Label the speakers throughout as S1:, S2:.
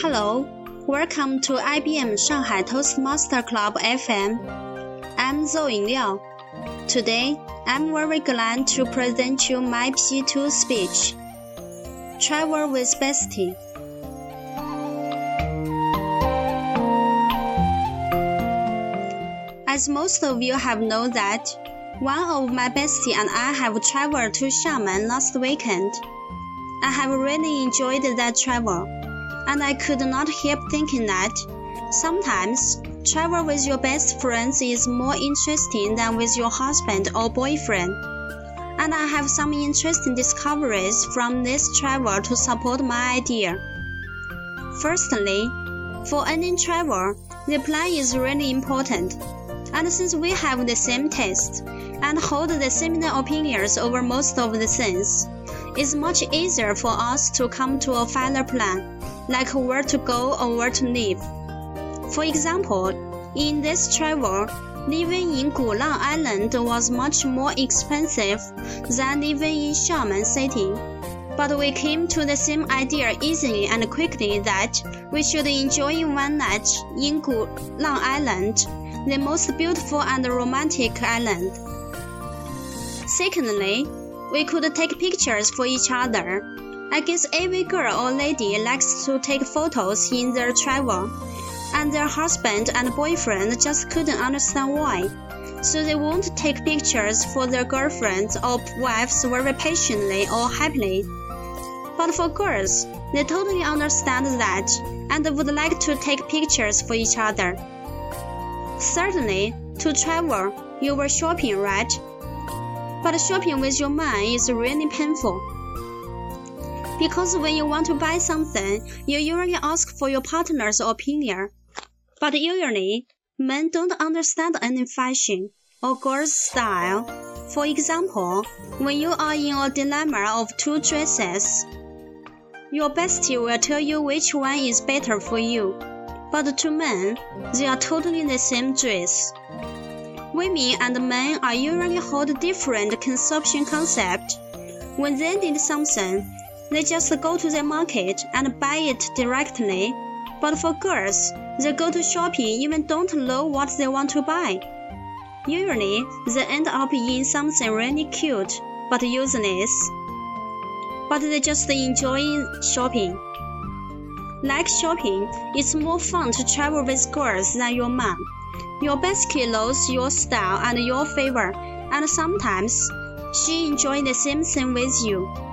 S1: Hello, welcome to IBM Shanghai Toastmaster Club FM. I'm Zoe Liao. Today, I'm very glad to present you my P2 speech. Travel with Bestie. As most of you have known that, one of my bestie and I have traveled to Xiamen last weekend. I have really enjoyed that travel, and I could not help thinking that sometimes travel with your best friends is more interesting than with your husband or boyfriend. And I have some interesting discoveries from this travel to support my idea. Firstly, for any travel, the plan is really important. And since we have the same taste and hold the similar opinions over most of the things, it's much easier for us to come to a final plan, like where to go or where to live. For example, in this travel, living in Gulang Island was much more expensive than living in Xiamen City. But we came to the same idea easily and quickly that we should enjoy one night in Gulang Island the most beautiful and romantic island. Secondly, we could take pictures for each other. I guess every girl or lady likes to take photos in their travel, and their husband and boyfriend just couldn't understand why. So they won't take pictures for their girlfriends or wives very patiently or happily. But for girls, they totally understand that and would like to take pictures for each other. Certainly, to travel, you were shopping, right? But shopping with your man is really painful. Because when you want to buy something, you usually ask for your partner's opinion. But usually, men don't understand any fashion or girl's style. For example, when you are in a dilemma of two dresses, your bestie will tell you which one is better for you but to men, they are totally the same dress. Women and men are usually hold different consumption concept. When they need something, they just go to the market and buy it directly. But for girls, they go to shopping even don't know what they want to buy. Usually, they end up in something really cute but useless. But they just enjoy shopping. Like shopping, it's more fun to travel with girls than your mom. Your bestie knows your style and your favor, and sometimes she enjoys the same thing with you.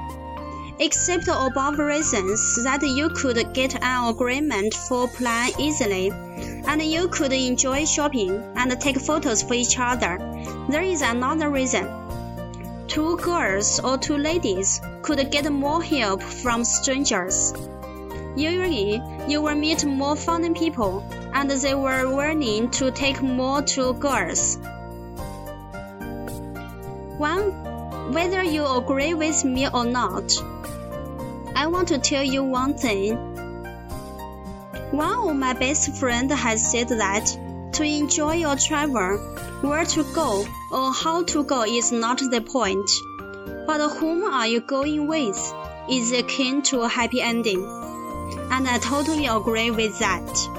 S1: Except above reasons that you could get an agreement for plan easily, and you could enjoy shopping and take photos for each other. There is another reason. Two girls or two ladies could get more help from strangers. Usually, you will meet more fun people, and they were willing to take more to girls. One, whether you agree with me or not, I want to tell you one thing. One of my best friends has said that to enjoy your travel, where to go or how to go is not the point, but whom are you going with is akin to a happy ending and I totally agree with that.